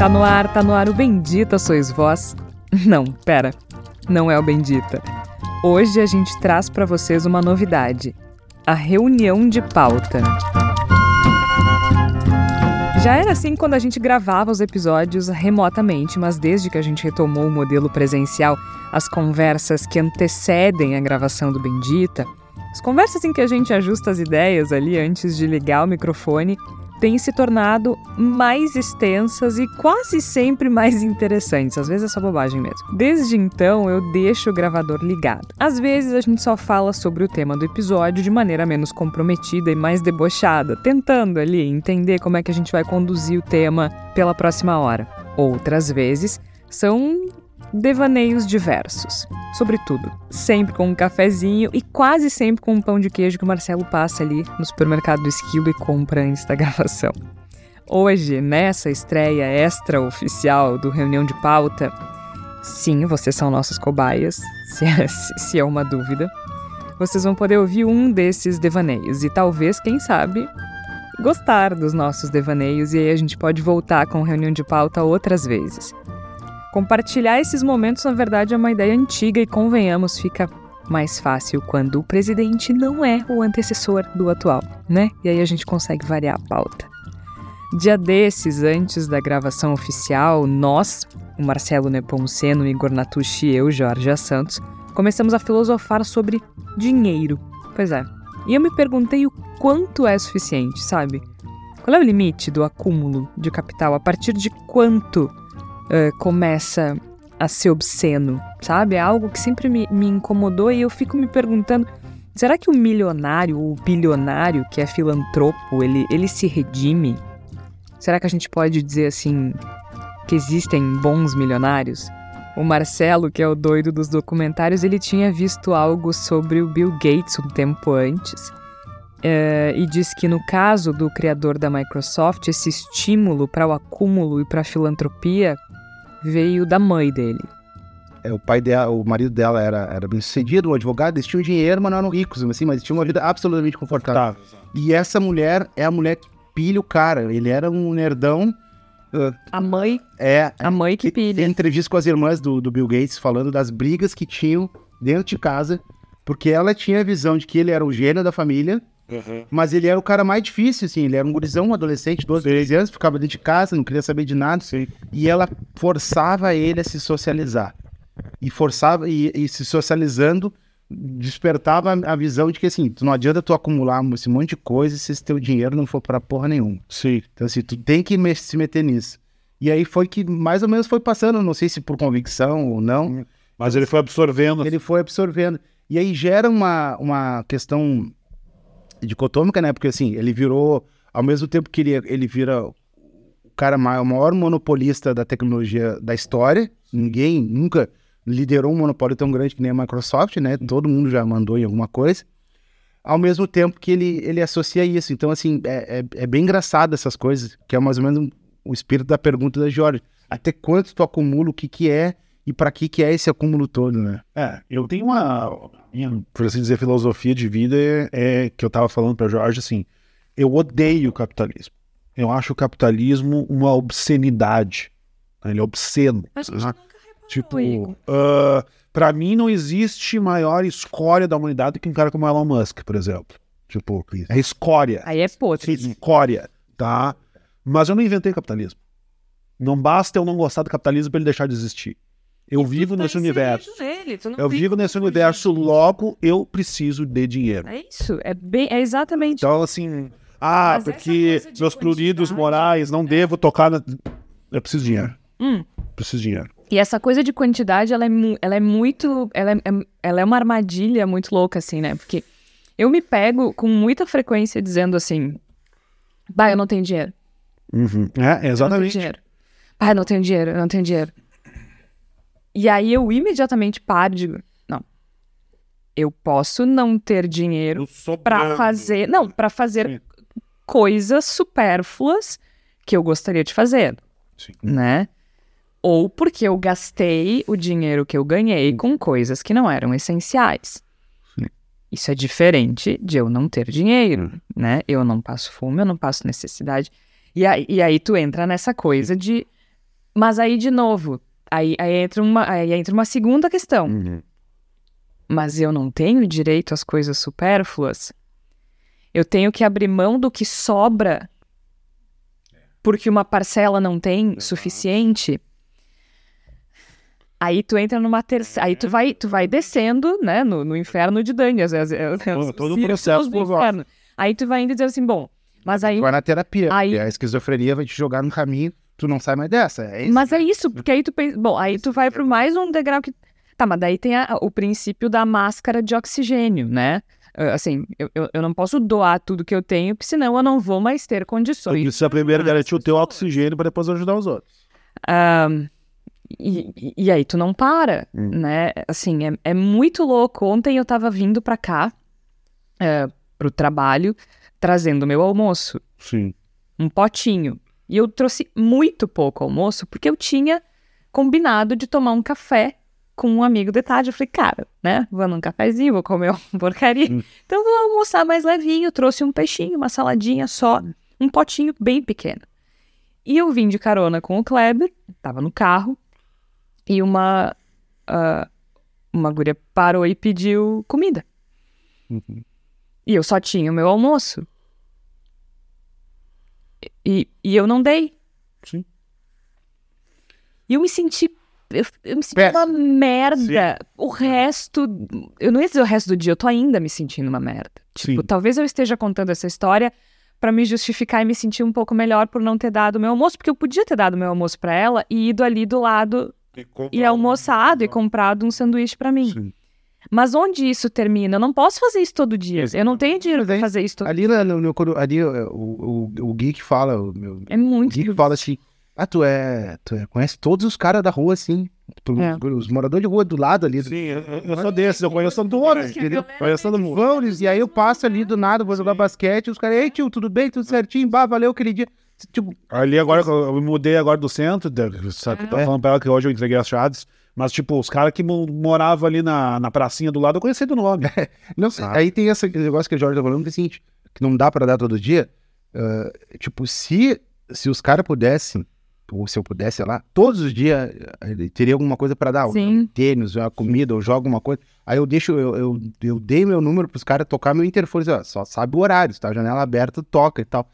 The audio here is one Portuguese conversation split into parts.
Tá no ar, tá no ar o Bendita Sois Vós. Não, pera, não é o Bendita. Hoje a gente traz para vocês uma novidade: a reunião de pauta. Já era assim quando a gente gravava os episódios remotamente, mas desde que a gente retomou o modelo presencial, as conversas que antecedem a gravação do Bendita, as conversas em que a gente ajusta as ideias ali antes de ligar o microfone, têm se tornado mais extensas e quase sempre mais interessantes. Às vezes é só bobagem mesmo. Desde então, eu deixo o gravador ligado. Às vezes a gente só fala sobre o tema do episódio de maneira menos comprometida e mais debochada, tentando ali entender como é que a gente vai conduzir o tema pela próxima hora. Outras vezes são devaneios diversos. Sobretudo, sempre com um cafezinho e quase sempre com um pão de queijo que o Marcelo passa ali no supermercado do Esquilo e compra antes da gravação. Hoje, nessa estreia extra-oficial do Reunião de Pauta, sim, vocês são nossas cobaias, se é, se é uma dúvida. Vocês vão poder ouvir um desses devaneios e talvez, quem sabe, gostar dos nossos devaneios e aí a gente pode voltar com reunião de pauta outras vezes. Compartilhar esses momentos, na verdade, é uma ideia antiga e, convenhamos, fica mais fácil quando o presidente não é o antecessor do atual, né? E aí a gente consegue variar a pauta. Dia desses, antes da gravação oficial, nós, o Marcelo Nepomuceno, Igor Natucci e eu, Jorge Santos, começamos a filosofar sobre dinheiro. Pois é. E eu me perguntei o quanto é suficiente, sabe? Qual é o limite do acúmulo de capital? A partir de quanto uh, começa a ser obsceno, sabe? É algo que sempre me, me incomodou e eu fico me perguntando: será que o milionário o bilionário que é filantropo ele, ele se redime? Será que a gente pode dizer assim que existem bons milionários? O Marcelo, que é o doido dos documentários, ele tinha visto algo sobre o Bill Gates um tempo antes. Uh, e diz que no caso do criador da Microsoft, esse estímulo para o acúmulo e para a filantropia veio da mãe dele. É, o pai dela, o marido dela era, era bem sucedido, um advogado, eles tinham dinheiro, mas não eram ricos, assim, mas tinham uma vida absolutamente confortável. Tá. E essa mulher é a mulher que pilha o cara. Ele era um nerdão. Uh, a mãe. É. A mãe que pilha. Tem entrevista com as irmãs do, do Bill Gates falando das brigas que tinham dentro de casa, porque ela tinha a visão de que ele era o gênio da família Uhum. Mas ele era o cara mais difícil, assim. Ele era um gurizão, um adolescente, 12, 13 anos, ficava dentro de casa, não queria saber de nada. Sim. E ela forçava ele a se socializar. E forçava, e, e se socializando, despertava a visão de que, assim, tu não adianta tu acumular esse monte de coisa se esse teu dinheiro não for pra porra nenhuma. Sim. Então, assim, tu tem que me se meter nisso. E aí foi que mais ou menos foi passando, não sei se por convicção ou não. Mas ele foi absorvendo. Ele foi absorvendo. E aí gera uma, uma questão dicotômica, né? Porque assim, ele virou, ao mesmo tempo que ele, ele vira o cara maior, o maior monopolista da tecnologia da história, ninguém nunca liderou um monopólio tão grande que nem a Microsoft, né? Todo mundo já mandou em alguma coisa. Ao mesmo tempo que ele, ele associa isso. Então, assim, é, é, é bem engraçado essas coisas, que é mais ou menos o espírito da pergunta da Jorge. Até quanto tu acumula, o que que é e para que que é esse acúmulo todo, né? É, eu tenho uma, minha, por assim dizer, filosofia de vida é, é que eu estava falando para Jorge assim, eu odeio o capitalismo. Eu acho o capitalismo uma obscenidade. Né? Ele é obsceno. Né? Tipo, uh, ah, para mim não existe maior escória da humanidade que um cara como Elon Musk, por exemplo. Tipo, é escória. Aí é podre. Escória, tá? Mas eu não inventei capitalismo. Não basta eu não gostar do capitalismo para ele deixar de existir. Eu vivo tá nesse universo. Nele, eu vivo nesse universo, logo eu preciso de dinheiro. É isso, é, bem, é exatamente. Então, assim, ah, Mas porque meus pruridos morais não devo tocar na. Eu preciso de dinheiro. Hum. Preciso de dinheiro. E essa coisa de quantidade, ela é, ela é muito. Ela é, é, ela é uma armadilha muito louca, assim, né? Porque eu me pego com muita frequência dizendo assim: bah, eu não tenho dinheiro. Uhum. É, exatamente. Eu não tenho dinheiro. Ah, eu não tenho dinheiro, eu não tenho dinheiro. E aí eu imediatamente paro e digo, não. Eu posso não ter dinheiro para fazer, não, para fazer Sim. coisas supérfluas que eu gostaria de fazer, Sim. né? Ou porque eu gastei o dinheiro que eu ganhei com coisas que não eram essenciais. Sim. Isso é diferente de eu não ter dinheiro, uhum. né? Eu não passo fome, eu não passo necessidade. E aí, e aí tu entra nessa coisa de Mas aí, de novo, aí, aí, entra, uma, aí entra uma segunda questão. Uhum. Mas eu não tenho direito às coisas supérfluas? Eu tenho que abrir mão do que sobra porque uma parcela não tem suficiente? Aí tu entra numa terceira. Aí tu vai, tu vai descendo, né, no, no inferno de Dani. Às vezes, é, é, Todo- o processo do inferno. Aí tu vai indo e dizer assim, bom, mas aí. Vai na terapia. Aí- E a esquizofrenia vai te jogar no caminho, tu não sai mais dessa. É isso. Mas é isso, porque aí tu pensa. Bom, aí tu vai pro mais um degrau que. Tá, mas daí tem a- o princípio da máscara de oxigênio, né? Ah, Assim, eu, eu, eu não posso doar tudo que eu tenho, porque senão eu não vou mais ter condições. precisa primeiro ajudar as garantir o teu oxigênio para depois ajudar os outros. Ah, e, e- aí tu não para, Hum. né? Assim, é, é muito louco. Ontem eu tava vindo pra cá, é, pro trabalho, trazendo meu almoço, Sim. um potinho. E eu trouxe muito pouco almoço, porque eu tinha combinado de tomar um café com um amigo de tarde. Eu falei, cara, né? Vou num cafezinho, vou comer uma porcaria. Hum. Então vou almoçar mais levinho. Trouxe um peixinho, uma saladinha só, um potinho bem pequeno. E eu vim de carona com o Kleber, tava no carro, e uma, ah, uma guria parou e pediu comida. Uhum. E eu só tinha o meu almoço. E, e eu não dei. Sim. E eu me senti. Eu, eu me senti Péssimo. uma merda. O resto. Eu não ia dizer o resto do dia, eu tô ainda me sentindo uma merda. Tipo, Sim. talvez eu esteja contando essa história pra me justificar e me sentir um pouco melhor por não ter dado meu almoço, porque eu podia ter dado meu almoço pra ela e ido ali do lado e almoçado e comprado um sanduíche pra mim. Sim. Mas onde isso termina? Eu não posso fazer isso todo dia. Eu não tenho dinheiro aí- fazer isso todo Ali, na- no, no- ali o, o, o Gui que fala, o, meu, É o muito. Gui que fala assim, ah, tu é, tu é, conhece todos os caras da rua, assim, É. os, moradores de rua do lado ali. Sim, eu, eu sou desses, eu conheço todos. entendeu? Conheço todo mundo. Vão, eles- e aí eu passo ali do nada, vou jogar basquete, e os caras, ei tio, tudo bem, tudo certinho, bah, valeu aquele dia. Tipo, Ali agora, eu me mudei agora do centro, sabe, tá É. falando pra ela que hoje eu entreguei as chaves, mas tipo, os caras que mo- moravam ali na, na pracinha do lado, eu conhecia do nome. Não, Sabe? aí tem esse negócio que o Jorge tá falando, que é o seguinte, que não dá pra dar todo dia. ah, tipo, se, se os caras pudessem, ou se eu pudesse, sei lá, todos os dias teria alguma coisa pra dar. Sim. Um tênis, uma comida, ou jogo alguma coisa. Aí eu deixo, eu, eu, eu dei meu número pros caras tocar meu interfone, assim, ó, só sabe o horário, se tá a janela aberta, toca e tal.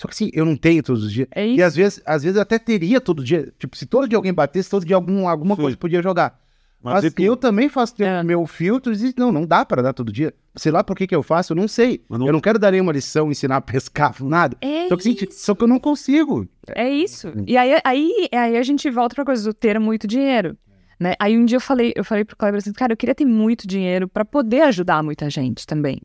Só que assim, eu não tenho todos os dias. É E isso. às vezes, às vezes eu até teria todo dia. Tipo, se todo dia alguém batesse, todo dia algum, alguma Sim. coisa podia jogar. Mas, e tu? eu também faço É. meu filtro e diz, não, não dá pra dar todo dia. Sei lá por que que eu faço, eu não sei. Mas não- Eu não quero dar nenhuma lição, ensinar a pescar, nada. É Só que, assim, isso. só que eu não consigo. É isso. E aí, aí, aí a gente volta pra coisa do ter muito dinheiro. Né? Aí um dia eu falei, eu falei pro Kleber assim, cara, eu queria ter muito dinheiro pra poder ajudar muita gente também.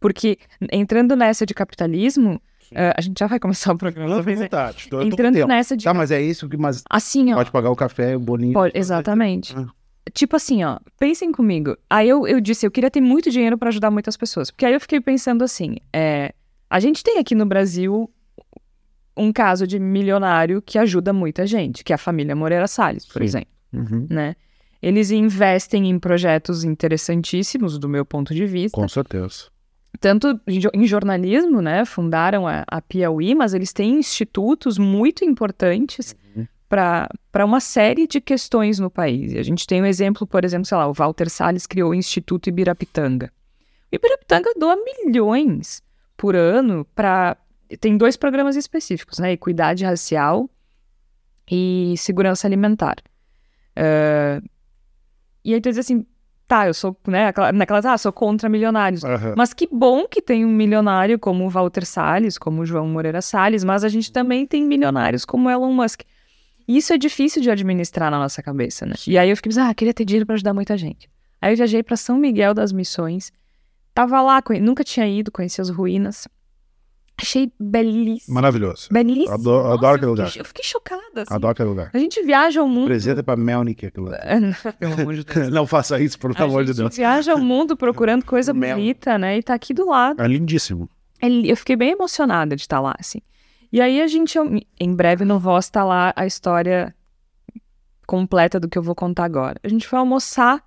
Porque entrando nessa de capitalismo, eh, a gente já vai começar o programa. Talvez, fica né? à vontade, tô- tô Entrando tempo. nessa de. Tá, mas é isso, que- mas Assim, ó. pode pagar o café, o bolinho. Pode, exatamente. Ah. Tipo assim, ó, pensem comigo. Aí eu, eu disse, eu queria ter muito dinheiro pra ajudar muitas pessoas. Porque aí eu fiquei pensando assim, é, a gente tem aqui no Brasil um caso de milionário que ajuda muita gente, que é a família Moreira Salles, por Sim. exemplo, Uhum. né? Eles investem em projetos interessantíssimos, do meu ponto de vista. Com certeza. Tanto em jo- em jornalismo, né? Fundaram a, a Piauí, mas eles têm institutos muito importantes Uhum. para uma série de questões no país. A gente tem um exemplo, por exemplo, sei lá, o Walter Salles criou o Instituto Ibirapitanga. O Ibirapitanga doa milhões por ano para. Tem dois programas específicos, né? Equidade racial e segurança alimentar. Ah, e aí tu diz assim, tá, eu sou, né, aquela, naquelas, ah, sou contra milionários. Aham. Mas que bom que tem um milionário como o Walter Salles, como o João Moreira Salles, mas a gente também tem milionários como Elon Musk. E isso é difícil de administrar na nossa cabeça, né? E aí eu fiquei pensando, ah, queria ter dinheiro para ajudar muita gente. Aí eu viajei para São Miguel das Missões, tava lá, nunca tinha ido, conheci as ruínas. Achei belíssimo. Maravilhoso. Belíssimo. Adoro- Nossa, adoro aquele eu lugar. fiquei, eu fiquei chocada. Assim. Adoro aquele lugar. A gente viaja ao mundo. Apresenta pra Melnick aquilo. lá. Pelo amor de Deus. Não faça isso, por A amor de gente Deus. viaja ao mundo procurando coisa Mel. bonita, né? E tá aqui do lado. É lindíssimo. É Eu fiquei bem emocionada de estar lá, assim. E aí a gente, em breve no Voz tá lá a história completa do que eu vou contar agora. A gente foi almoçar,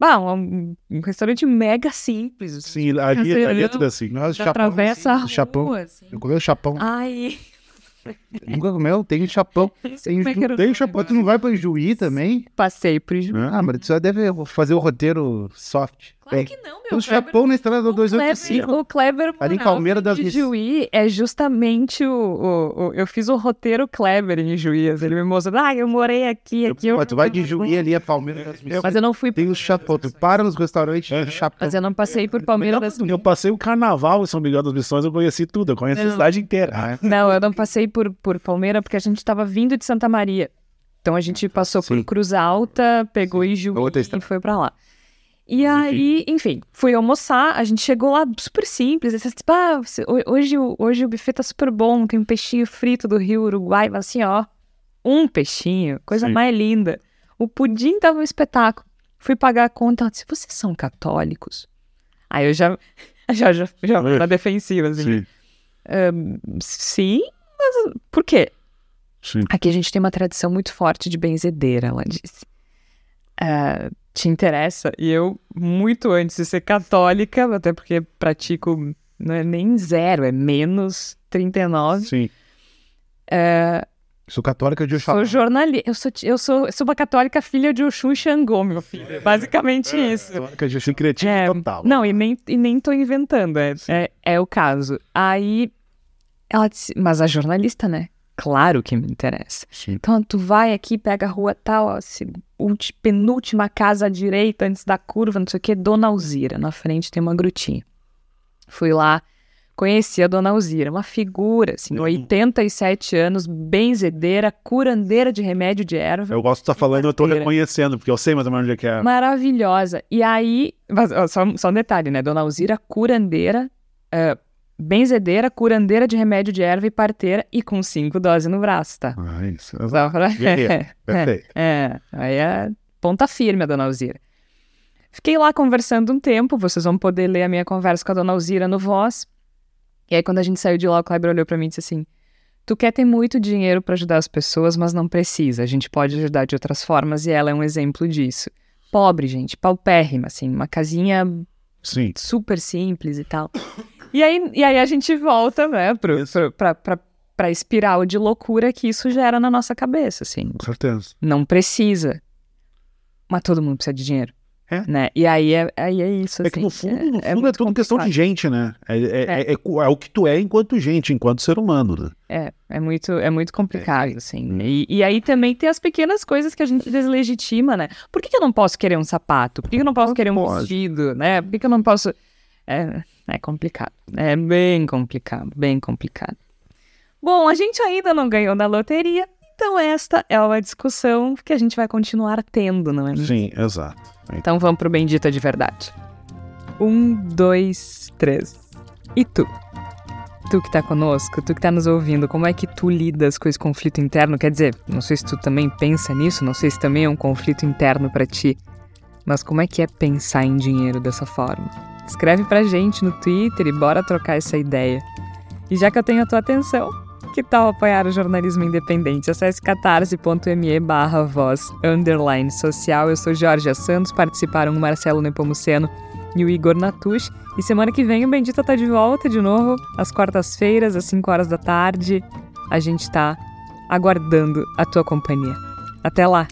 bah, um, um restaurante mega simples. assim, Sim, ali, ali é tudo assim. Nós, Já atravessa a rua, chapão. assim. Eu comi o chapão. Ai, Nunca comeu? Tem chapão. Tem, é tem chapão. Tu não vai pra Juí também? Passei por Ijuí. Ah, mas tu só deve fazer o roteiro soft. Claro É. que não, meu. Um chapão na estrada do O Kleber, 285. o Kleber Ali em Palmeira das de Miss- Juí é justamente o, o- o- Eu fiz o roteiro Kleber em Juí. Ele me mostrou, ah, eu morei aqui, aqui. eu- Mas tu vai de Juí ali a Palmeiras das Missões. Mas eu não fui. Tem um chapão. Tu para nos restaurantes de chapão. Mas eu não passei por Palmeiras das Eu passei o carnaval em São Miguel das Missões, eu conheci tudo, eu conheci a cidade inteira. Ah, é? Não, eu não passei por, por Palmeira porque a gente estava vindo de Santa Maria. Então a gente passou por Sim. Cruz Alta, pegou Ijuí Outra e foi pra lá. E aí, enfim, fui almoçar, a gente chegou lá super simples. Assim, tipo, ah, hoje, o- hoje o buffet tá super bom, tem um peixinho frito do Rio Uruguai, mas assim, ó, um peixinho, coisa Sim. mais linda. O pudim tava um espetáculo. Fui pagar a conta, ela disse, vocês são católicos? Aí eu já, já, já, já na defensiva, assim. Sim, Sim, mas por quê? sim. Aqui a gente tem uma tradição muito forte de benzedeira, ela disse. Ah, te interessa? E eu, muito antes de ser católica, até porque pratico, não é nem zero, é menos 39. Sim. É, Sou católica de sou Oxalá. jornalista, eu sou, eu, sou, eu sou uma católica filha de Oxum e Xangô, meu filho. Basicamente isso. Católica de secretismo É, total. Não, e nem, e nem tô inventando, é, é, é o caso. Aí ela disse, mas a jornalista, né? Claro que me interessa. Sim. Então tu vai aqui, pega a rua tal, ó, penúltima casa à direita antes da curva, não sei o que, Dona Alzira. Na frente tem uma grutinha. Fui lá, conheci a Dona Alzira, uma figura, assim, 87 anos, benzedeira, curandeira de remédio de erva. Eu gosto de estar falando, eu tô Quarteira. reconhecendo, porque eu sei mais ou menos onde é que é. Maravilhosa. E aí, só, só um detalhe, né? Dona Alzira, curandeira, é, benzedeira, curandeira de remédio de erva e parteira e com cinco doses no braço, tá? Ah, isso. Só pra- Guerreira. Perfeito. É, aí é ponta firme a Dona Alzira. Fiquei lá conversando um tempo, vocês vão poder ler a minha conversa com a Dona Alzira no Voz. E aí, quando a gente saiu de lá, o Kleber olhou pra mim e disse assim: Tu quer ter muito dinheiro pra ajudar as pessoas, mas não precisa. A gente pode ajudar de outras formas e ela é um exemplo disso. Pobre, gente, paupérrima, assim, uma casinha Sim. super simples e tal. E aí, e aí a gente volta, né, pro, pro, pra, pra, pra espiral de loucura que isso gera na nossa cabeça, assim Com certeza. não precisa. Mas todo mundo precisa de dinheiro. É. Né? E aí é, aí é isso. É que assim, no fundo, no fundo é, muito tudo questão de gente, né? É, é, é- é é o que tu é enquanto gente, enquanto ser humano, né? É, é muito, é muito complicado, assim. E, e aí também tem as pequenas coisas que a gente deslegitima, né? Por que, que eu não posso querer um sapato? Por que, que eu não posso querer um pode. vestido, né? Por que, que eu não posso... É, é complicado. É bem complicado, bem complicado. Bom, a gente ainda não ganhou na loteria, então esta é uma discussão que a gente vai continuar tendo, não é mesmo? Sim, exato. Então vamos pro Bendita de Verdade. Um, dois, três. E tu? Tu que tá conosco, tu que tá nos ouvindo, como é que tu lidas com esse conflito interno? Quer dizer, não sei se tu também pensa nisso, não sei se também é um conflito interno pra ti, mas como é que é pensar em dinheiro dessa forma? Escreve pra gente no Twitter e bora trocar essa ideia. E já que eu tenho a tua atenção, que tal apoiar o jornalismo independente? Acesse catarse.me barra voz underline social. Eu sou Jorge Santos, participaram o Marcelo Nepomuceno e o Igor Natush. E semana que vem o Bendita tá de volta de novo, às quartas-feiras, às 5 horas da tarde. A gente tá aguardando a tua companhia. Até lá!